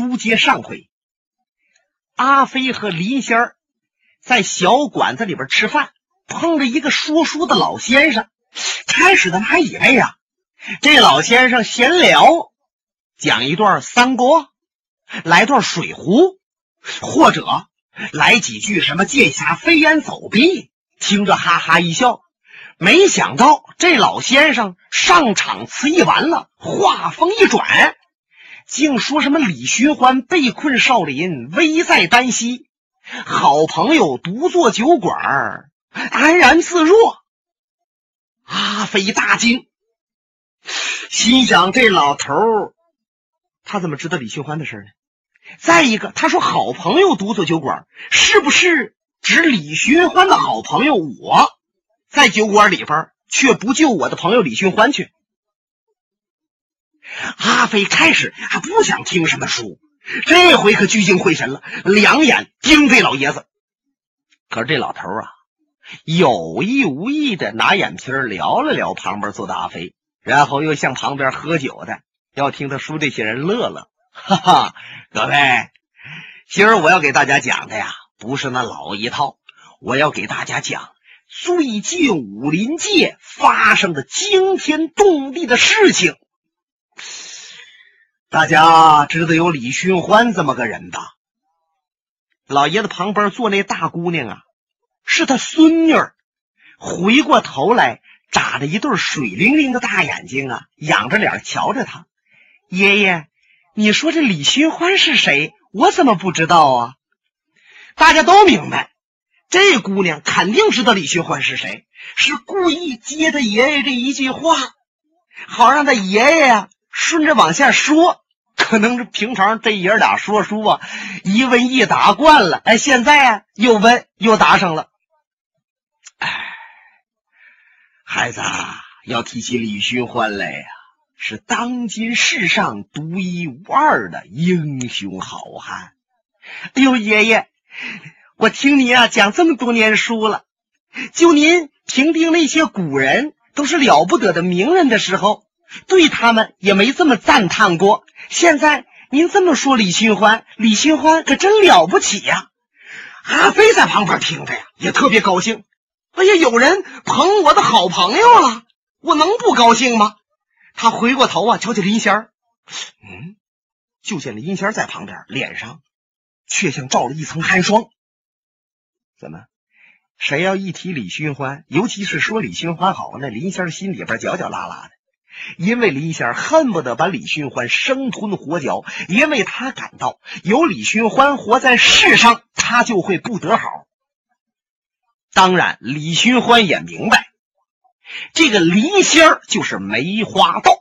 书接上回，阿飞和林仙儿在小馆子里边吃饭，碰着一个说书的老先生。开始他们还以为呀，这老先生闲聊，讲一段三国，来段水浒，或者来几句什么剑侠飞檐走壁，听着哈哈一笑。没想到这老先生上场词一完了，话锋一转，竟说什么李寻欢被困少林，危在旦夕，好朋友独坐酒馆，安然自若。阿飞大惊，心想这老头儿，他怎么知道李寻欢的事呢？再一个，他说好朋友独坐酒馆，是不是指李寻欢的好朋友我？在酒馆里边，却不救我的朋友李寻欢去。阿飞开始还不想听什么书，这回可聚精会神了，两眼盯这老爷子。可是这老头啊，有意无意的拿眼皮撩了撩旁边坐的阿飞，然后又向旁边喝酒的要听他说这些人乐了。哈哈，各位，今儿我要给大家讲的呀，不是那老一套，我要给大家讲。最近武林界发生的惊天动地的事情，大家知道有李寻欢这么个人吧？老爷子旁边坐那大姑娘啊，是他孙女儿。回过头来，眨着一对水灵灵的大眼睛啊，仰着脸瞧着他。爷爷，你说这李寻欢是谁？我怎么不知道啊？大家都明白。这姑娘肯定知道李寻欢是谁，是故意接他爷爷这一句话，好让他爷爷顺着往下说。可能是平常这爷俩说书啊，一问一答惯了，哎，现在啊又问又答上了。哎，孩子啊要提起李寻欢来呀，是当今世上独一无二的英雄好汉。哎呦，爷爷。我听你啊讲这么多年书了，就您评定那些古人都是了不得的名人的时候，对他们也没这么赞叹过。现在您这么说李寻欢，李寻欢可真了不起呀！阿飞在旁边听着呀，也特别高兴。哎呀，有人捧我的好朋友了，我能不高兴吗？他回过头啊，瞧见林仙儿，嗯，就见林仙儿在旁边，脸上却像罩了一层寒霜。怎么？谁要一提李寻欢，尤其是说李寻欢好，那林仙心里边绞绞拉拉的，因为林仙恨不得把李寻欢生吞活嚼，因为他感到有李寻欢活在世上，他就会不得好。当然，李寻欢也明白，这个林仙就是梅花道，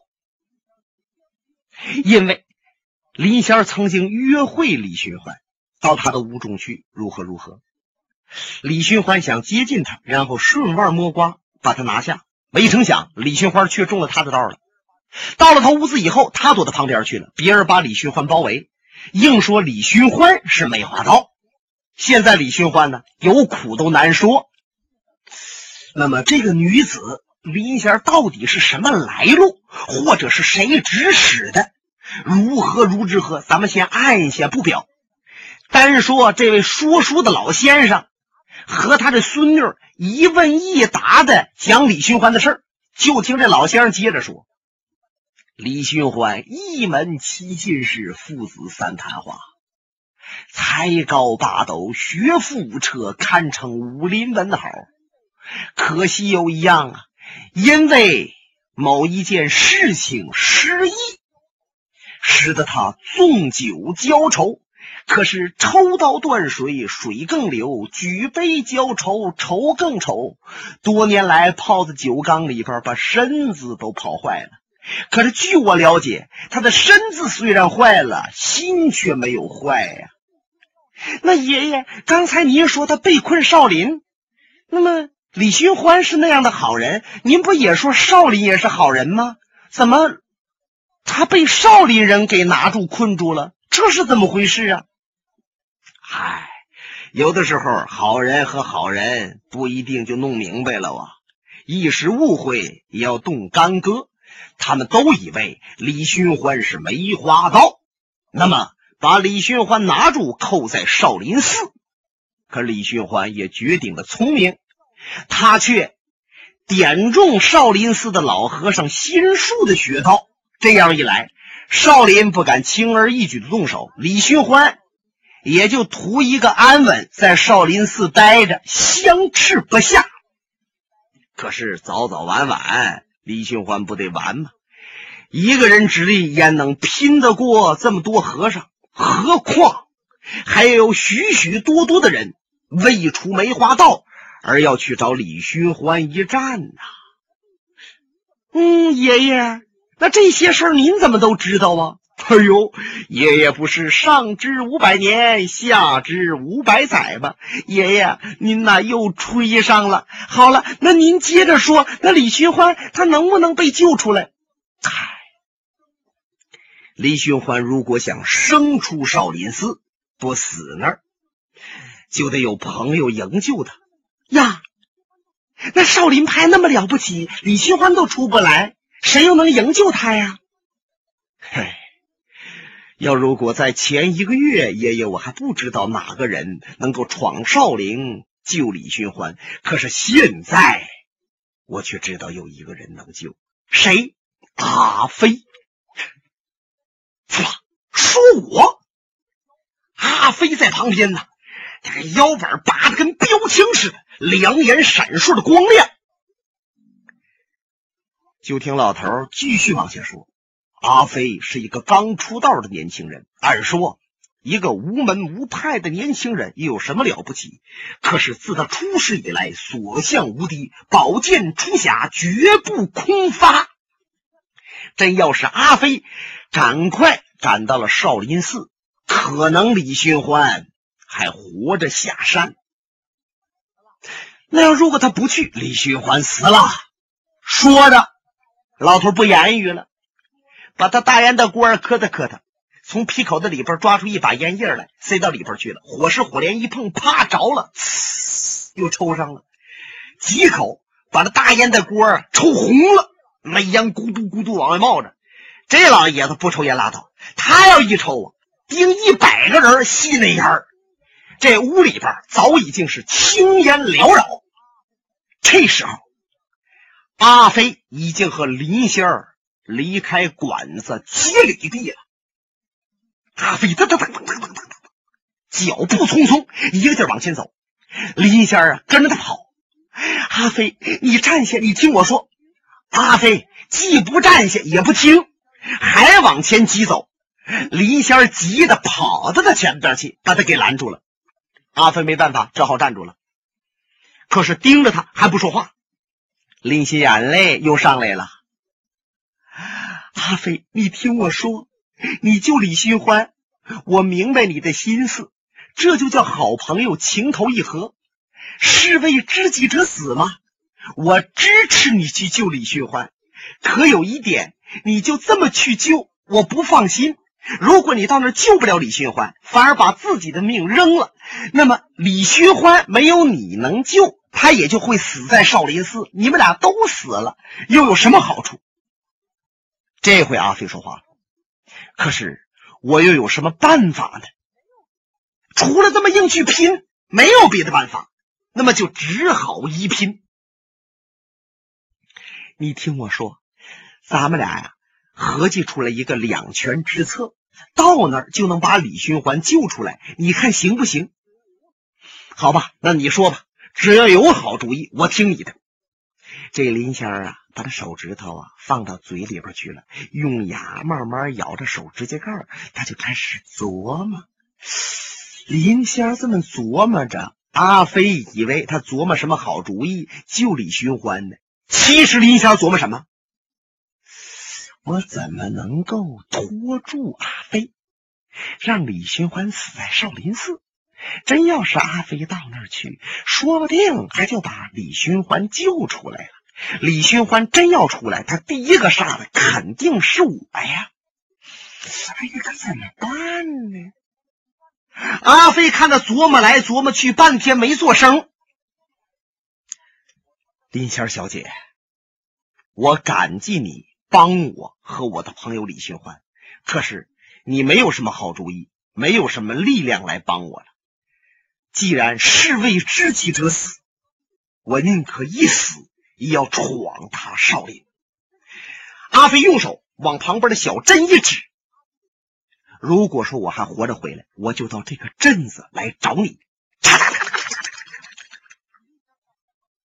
因为林仙曾经约会李寻欢，到他的屋中去，如何如何。李寻欢想接近他，然后顺腕摸瓜把他拿下，没成想李寻欢却中了他的道了。到了他屋子以后，他躲到旁边去了。别人把李寻欢包围，硬说李寻欢是梅花刀。现在李寻欢呢，有苦都难说。那么这个女子林仙到底是什么来路，或者是谁指使的？如何如之何？咱们先按下不表，单说这位说书的老先生。和他的孙女一问一答的讲李寻欢的事儿，就听这老先生接着说：“李寻欢一门七进士，父子三谈话，才高八斗，学富五车，堪称武林文豪。可惜有一样啊，因为某一件事情失忆，使得他纵酒浇愁。”可是抽刀断水，水更流；举杯浇愁，愁更愁。多年来泡在酒缸里边，把身子都泡坏了。可是据我了解，他的身子虽然坏了，心却没有坏呀。那爷爷，刚才您说他被困少林，那么李寻欢是那样的好人，您不也说少林也是好人吗？怎么他被少林人给拿住困住了？这是怎么回事啊？嗨，有的时候好人和好人不一定就弄明白了哇，一时误会也要动干戈。他们都以为李寻欢是梅花刀，那么把李寻欢拿住，扣在少林寺。可李寻欢也绝顶的聪明，他却点中少林寺的老和尚心术的穴道。这样一来，少林不敢轻而易举的动手，李寻欢也就图一个安稳，在少林寺待着，相持不下。可是早早晚晚，李寻欢不得完吗？一个人之力焉能拼得过这么多和尚？何况还有许许多多的人未出梅花道，而要去找李寻欢一战呐！嗯，爷爷，那这些事儿您怎么都知道啊？哎呦，爷爷不是上知五百年，下知五百载吗？爷爷，您呐又吹上了。好了，那您接着说，那李寻欢他能不能被救出来？唉。李寻欢如果想生出少林寺，不死那儿，就得有朋友营救他呀。那少林派那么了不起，李寻欢都出不来，谁又能营救他呀？嘿，要如果在前一个月，爷爷我还不知道哪个人能够闯少林救李寻欢，可是现在我却知道有一个人能救，谁？阿飞。说我阿飞在旁边呢，这个腰板拔的跟标枪似的，两眼闪烁的光亮。就听老头继续往下说：“阿飞是一个刚出道的年轻人。按说，一个无门无派的年轻人又有什么了不起？可是自他出世以来，所向无敌，宝剑出匣，绝不空发。真要是阿飞，赶快！”赶到了少林寺，可能李寻欢还活着下山。那要如果他不去，李寻欢死了。说着，老头不言语了，把他大烟的锅儿磕他磕他，从皮口子里边抓出一把烟叶来，塞到里边去了。火石火镰一碰，啪着了，又抽上了几口，把那大烟的锅儿抽红了，那烟咕嘟咕嘟往外冒着。这老爷子不抽烟拉倒，他要一抽啊，顶一百个人吸那烟儿。这屋里边早已经是青烟缭绕。这时候，阿飞已经和林仙儿离开馆子几里地了，阿飞噔噔噔噔噔噔噔噔，脚步匆匆，一个劲往前走。林仙儿啊，跟着他跑。阿飞，你站下，你听我说。阿飞既不站下，也不听，还往前急走。林仙儿急得跑到他前边去，把他给拦住了。阿飞没办法，只好站住了。可是盯着他还不说话，林心眼泪又上来了。阿飞，你听我说，你救李寻欢，我明白你的心思，这就叫好朋友情投意合。士为知己者死吗？我支持你去救李寻欢，可有一点。你就这么去救，我不放心。如果你到那儿救不了李寻欢，反而把自己的命扔了，那么李寻欢没有你能救，他也就会死在少林寺。你们俩都死了，又有什么好处？这回阿飞说话了，可是我又有什么办法呢？除了这么硬去拼，没有别的办法，那么就只好一拼。你听我说。咱们俩呀，合计出来一个两全之策，到那儿就能把李寻欢救出来。你看行不行？好吧，那你说吧，只要有好主意，我听你的。这林仙儿啊，把他手指头啊放到嘴里边去了，用牙慢慢咬着手指甲盖他就开始琢磨。林仙儿这么琢磨着，阿飞以为他琢磨什么好主意救李寻欢呢？其实林仙儿琢磨什么？我怎么能够拖住阿飞，让李寻欢死在少林寺？真要是阿飞到那儿去，说不定还就把李寻欢救出来了。李寻欢真要出来，他第一个杀的肯定是我呀！哎呀，可怎么办呢？阿飞看他琢磨来琢磨去，半天没做声。林仙小姐，我感激你。帮我和我的朋友李寻欢，可是你没有什么好主意，没有什么力量来帮我了。既然士为知己者死，我宁可一死也要闯他少林。阿飞用手往旁边的小镇一指：“如果说我还活着回来，我就到这个镇子来找你。”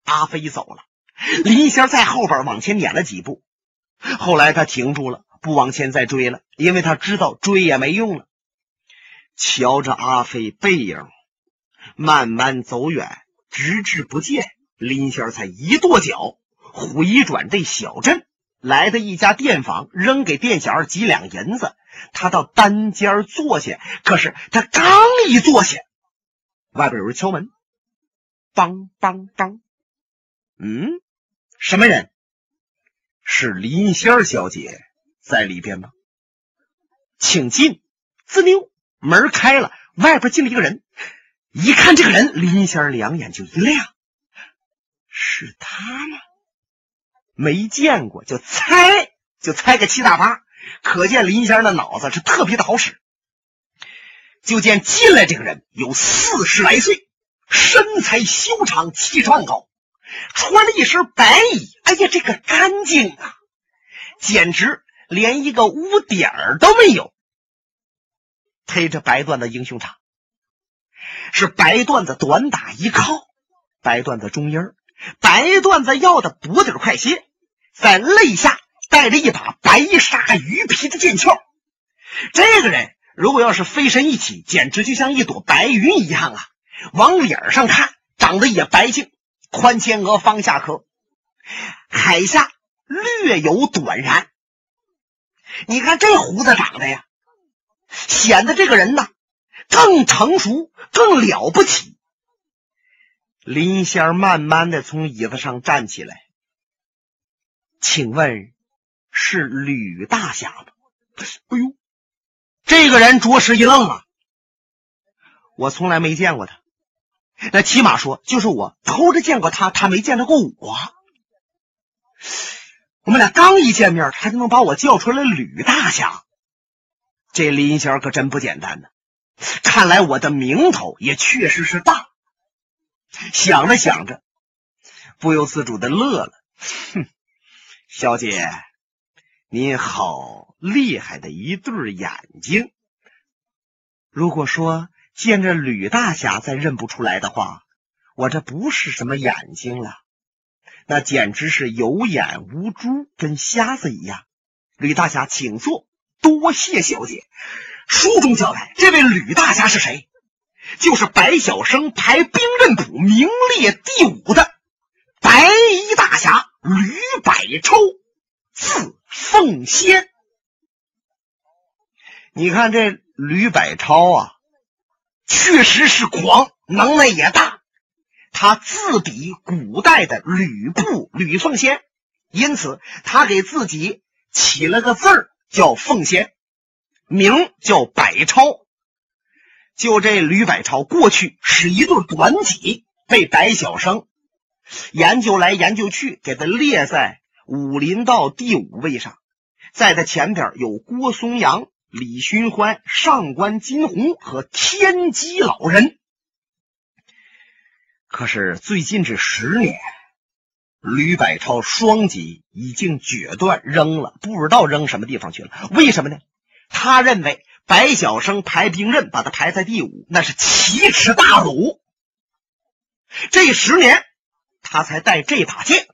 阿飞走了，林仙在后边往前撵了几步，后来他停住了，不往前再追了，因为他知道追也没用了。瞧着阿飞背影慢慢走远，直至不见，林仙才一跺脚回转这小镇，来到一家店房，扔给店小二几两银子，他到单间坐下。可是他刚一坐下，外边有人敲门，梆梆梆。嗯，什么人？是林仙儿小姐在里边吗？请进。滋溜，门开了，外边进了一个人。一看这个人，林仙儿两眼就一亮，是他吗？没见过，就猜，就猜个七大八。可见林仙儿的脑子是特别的好使。就见进来这个人有四十来岁，身材修长，气壮高。穿了一身白衣，哎呀，这个干净啊，简直连一个污点儿都没有。推着白缎的英雄长，是白缎子短打一靠，白缎子中音白缎子要的补底快些，在肋下带着一把白纱鱼皮的剑鞘。这个人如果要是飞身一起，简直就像一朵白云一样啊！往脸上看，长得也白净。宽肩额，方下颏，海下略有短髯。你看这胡子长的呀，显得这个人呐更成熟，更了不起。林仙儿慢慢的从椅子上站起来，请问是吕大侠吗？哎呦，这个人着实一愣啊，我从来没见过他。那起码说，就是我偷着见过他，他没见着过我。我们俩刚一见面，他就能把我叫出来吕大侠，这林仙儿可真不简单呢。看来我的名头也确实是大。想着想着，不由自主的乐了。哼，小姐，您好厉害的一对眼睛。如果说。见着吕大侠再认不出来的话，我这不是什么眼睛了，那简直是有眼无珠，跟瞎子一样。吕大侠，请坐，多谢小姐。书中交代，这位吕大侠是谁？就是白晓生排兵刃谱名列第五的白衣大侠吕百超，字凤仙。你看这吕百超啊。确实是狂，能耐也大。他自比古代的吕布、吕奉先，因此他给自己起了个字儿叫奉先，名叫百超。就这吕百超，过去是一对短戟，被白晓生研究来研究去，给他列在武林道第五位上，在他前边有郭松阳。李寻欢、上官金鸿和天机老人，可是最近这十年，吕百超双戟已经决断扔了，不知道扔什么地方去了。为什么呢？他认为白晓生排兵刃把他排在第五，那是奇耻大辱。这十年，他才带这把剑，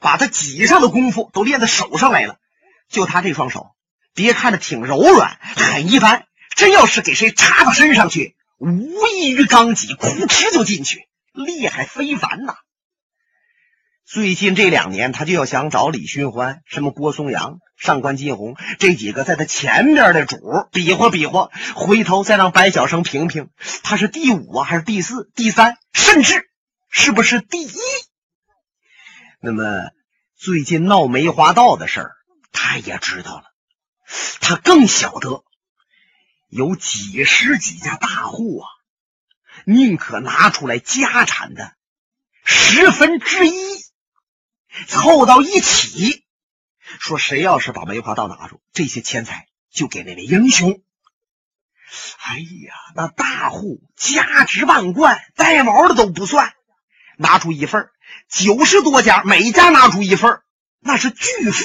把他戟上的功夫都练在手上来了。就他这双手。别看着挺柔软，很一般。真要是给谁插到身上去，无异于钢戟，噗哧就进去，厉害非凡呐！最近这两年，他就要想找李寻欢、什么郭松阳、上官金虹这几个在他前面的主比划比划，回头再让白晓生评评，他是第五啊，还是第四、第三，甚至是不是第一？那么最近闹梅花道的事儿，他也知道了。他更晓得，有几十几家大户啊，宁可拿出来家产的十分之一，凑到一起，说谁要是把梅花道拿住，这些钱财就给那位英雄。哎呀，那大户家值万贯，带毛的都不算，拿出一份九十多家，每家拿出一份那是巨富。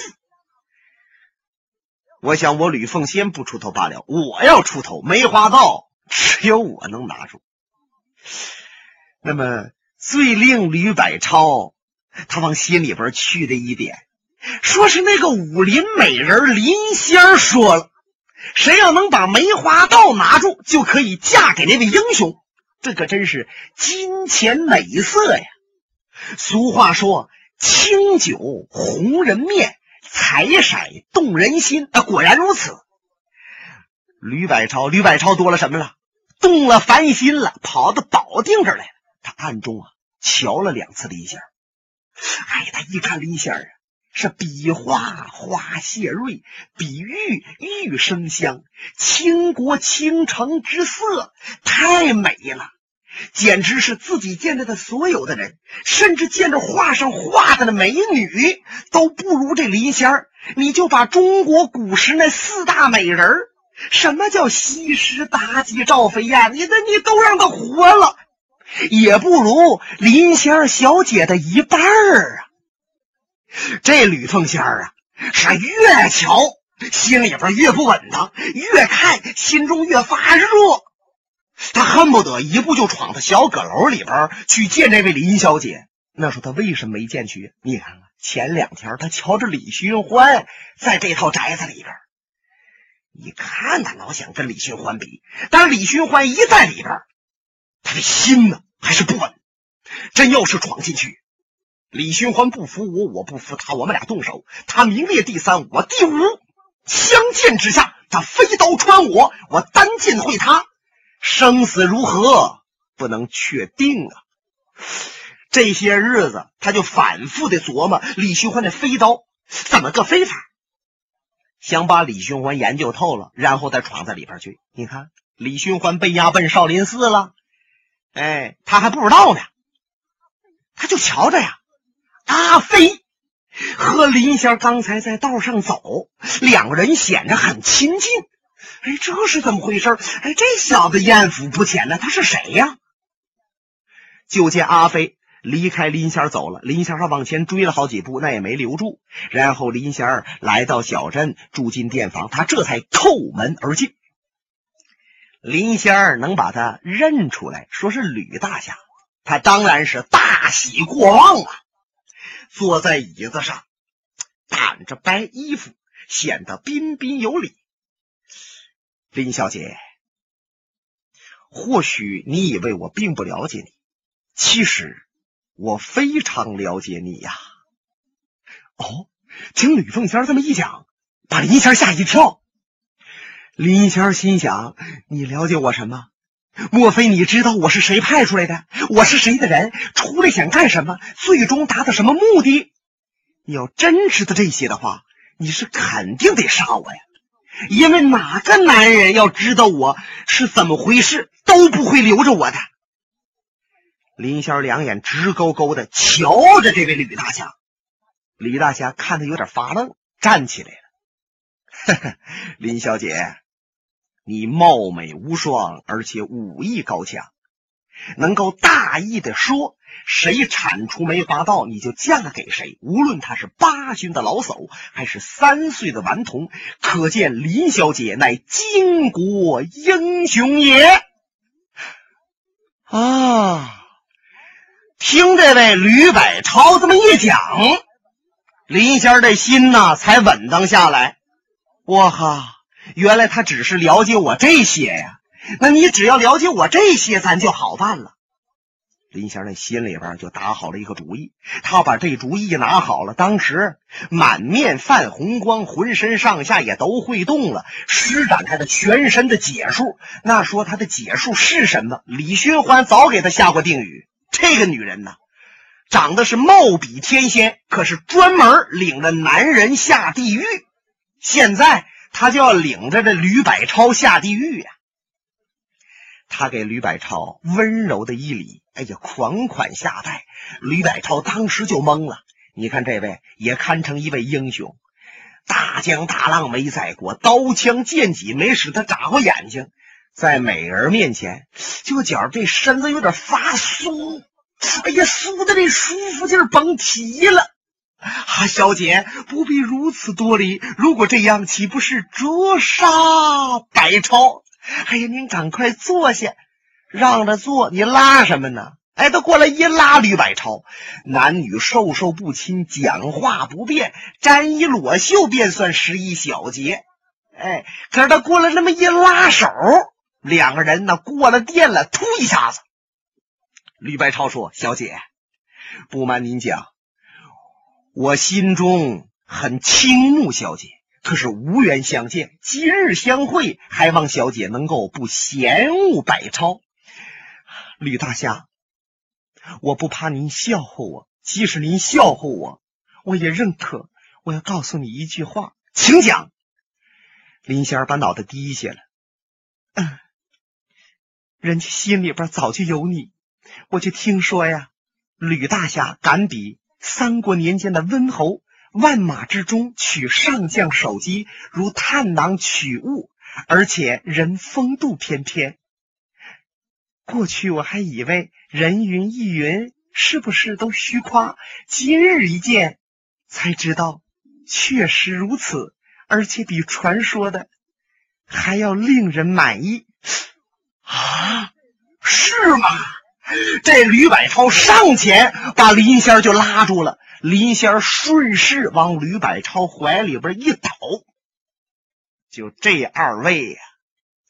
我想，我吕奉先不出头罢了，我要出头，梅花道只有我能拿住。那么，最令吕百超他往心里边去的一点，说是那个武林美人林仙说了。谁要能把梅花道拿住，就可以嫁给那位英雄。这可真是金钱美色呀！俗话说：“清酒红人面，彩色动人心。”啊，果然如此。吕百超，吕百超多了什么了？动了凡心了，跑到保定这儿来了。他暗中啊瞧了两次林仙儿。哎，他一看林仙儿啊。是比花花谢瑞，比玉玉生香，倾国倾城之色，太美了，简直是自己见到的所有的人，甚至见着画上画的那美女，都不如这林仙儿。你就把中国古时那四大美人儿，什么叫西施、妲己、赵飞燕，你的你都让她活了，也不如林仙儿小姐的一半儿啊。这吕凤仙儿啊，是越瞧心里边越不稳当，越看心中越发热。他恨不得一步就闯到小阁楼里边去见这位林小姐。那说他为什么没见去？你看看前两天他瞧着李寻欢在这套宅子里边，你看他老想跟李寻欢比，但是李寻欢一在里边，他的心呢还是不稳。真要是闯进去。李寻欢不服我，我不服他，我们俩动手，他名列第三，我第五。相见之下，他飞刀穿我，我单剑会他，生死如何不能确定啊！这些日子，他就反复的琢磨李寻欢的飞刀怎么个飞法，想把李寻欢研究透了，然后再闯在里边去。你看，李寻欢被押奔少林寺了，哎，他还不知道呢，他就瞧着呀。阿飞和林仙刚才在道上走，两个人显得很亲近。哎，这是怎么回事？哎，这小子艳福不浅呢，他是谁呀？就见阿飞离开林仙走了，林仙还往前追了好几步，那也没留住。然后林仙来到小镇，住进店房，他这才叩门而进。林仙儿能把他认出来，说是吕大侠，他当然是大喜过望啊。坐在椅子上，掸着白衣服，显得彬彬有礼。林小姐，或许你以为我并不了解你，其实我非常了解你呀。哦，听吕凤仙这么一讲，把林仙吓一跳。林仙心想：你了解我什么？莫非你知道我是谁派出来的？我是谁的人？出来想干什么？最终达到什么目的？你要真知道这些的话，你是肯定得杀我呀！因为哪个男人要知道我是怎么回事，都不会留着我的。林仙两眼直勾勾的瞧着这位吕大侠，李大侠看他有点发愣，站起来了。林小姐。你貌美无双，而且武艺高强，能够大意的说谁铲除梅花道，你就嫁给谁。无论他是八旬的老叟，还是三岁的顽童，可见林小姐乃巾帼英雄也。啊！听这位吕百超这么一讲，林仙儿的心呐才稳当下来。我哈！原来他只是了解我这些呀，那你只要了解我这些，咱就好办了。林仙儿心里边就打好了一个主意，他把这主意拿好了，当时满面泛红光，浑身上下也都会动了，施展他的全身的解数。那说他的解数是什么？李寻欢早给他下过定语：这个女人呢，长得是貌比天仙，可是专门领着男人下地狱。现在。他就要领着这吕百超下地狱呀！他给吕百超温柔的一礼，哎呀，款款下拜。吕百超当时就懵了。你看这位也堪称一位英雄，大江大浪没载过，刀枪剑戟没使他眨过眼睛，在美人面前，就觉着这身子有点发酥，哎呀，酥的这舒服劲甭提了。啊，小姐不必如此多礼，如果这样，岂不是折杀百超？哎呀，您赶快坐下，让着坐，你拉什么呢？哎，他过来一拉吕百超，男女授受不亲，讲话不便，沾衣裸袖便算十一小节。哎，可是他过来那么一拉手，两个人呢过了电了，突一下子，吕百超说：“小姐，不瞒您讲。”我心中很倾慕小姐，可是无缘相见，今日相会，还望小姐能够不嫌恶百超。吕大侠，我不怕您笑话我，即使您笑话我，我也认可。我要告诉你一句话，请讲。林仙儿把脑袋低下了，嗯，人家心里边早就有你，我就听说呀，吕大侠敢比。三国年间的温侯，万马之中取上将首级，如探囊取物，而且人风度翩翩。过去我还以为人云亦云，是不是都虚夸？今日一见，才知道确实如此，而且比传说的还要令人满意。啊，是吗？这吕百超上前把林仙儿就拉住了，林仙儿顺势往吕百超怀里边一倒，就这二位呀，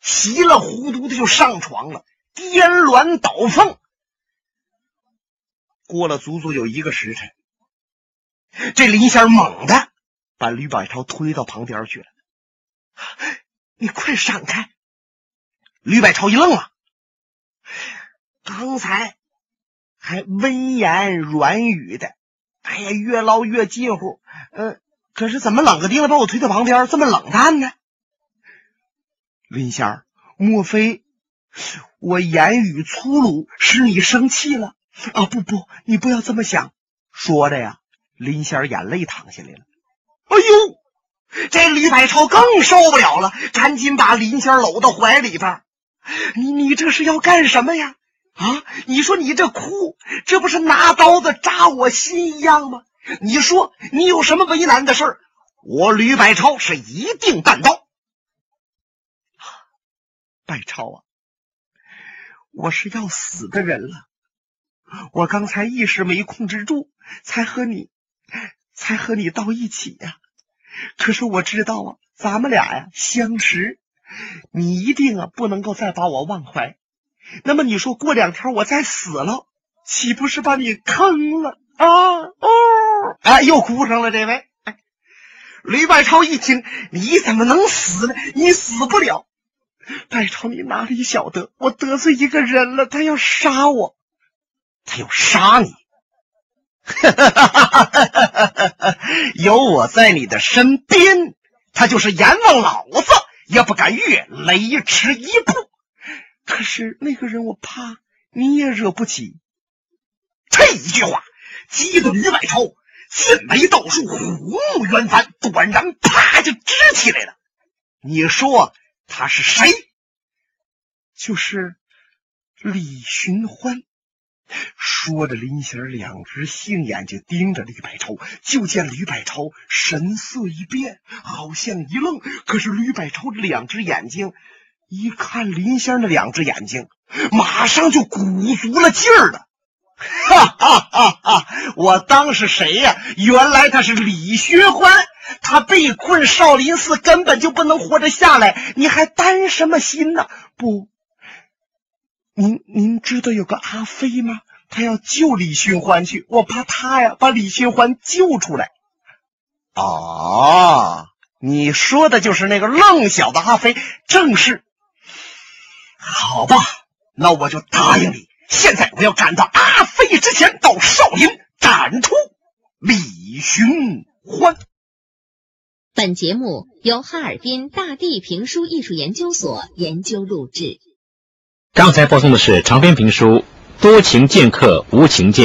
稀里糊涂的就上床了，颠鸾倒凤。过了足足有一个时辰，这林仙儿猛地把吕百超推到旁边去了，你快闪开！吕百超一愣了。刚才还温言软语的，哎呀，越唠越近乎。嗯，可是怎么冷个丁子把我推到旁边，这么冷淡呢？林仙儿，莫非我言语粗鲁，使你生气了？啊，不不，你不要这么想。说着呀，林仙儿眼泪淌下来了。哎呦，这李百超更受不了了，赶紧把林仙儿搂到怀里边。你你这是要干什么呀？啊！你说你这哭，这不是拿刀子扎我心一样吗？你说你有什么为难的事儿？我吕百超是一定担当。百超啊，我是要死的人了。我刚才一时没控制住，才和你，才和你到一起呀。可是我知道啊，咱们俩呀相识，你一定啊不能够再把我忘怀。那么你说过两天我再死了，岂不是把你坑了啊？哦，哎，又哭上了。这位，哎，吕百超一听，你怎么能死呢？你死不了。百超，你哪里晓得，我得罪一个人了，他要杀我，他要杀你。有我在你的身边，他就是阎王老子也不敢越雷池一步。可是那个人，我怕你也惹不起。这一句话激得吕百超剑眉倒竖，虎目圆翻，短然啪就支起来了。你说他是谁？就是李寻欢。说着，林仙两只杏眼睛盯着吕百超，就见吕百超神色一变，好像一愣。可是吕百超这两只眼睛。一看林仙的两只眼睛，马上就鼓足了劲儿了。哈哈哈哈！我当是谁呀？原来他是李寻欢，他被困少林寺，根本就不能活着下来。你还担什么心呢？不，您您知道有个阿飞吗？他要救李寻欢去，我怕他呀把李寻欢救出来。啊，你说的就是那个愣小子阿飞，正是。好吧，那我就答应你。现在我要赶到阿飞之前，到少林斩出李寻欢。本节目由哈尔滨大地评书艺术研究所研究录制。刚才播送的是长篇评书《多情剑客无情剑》。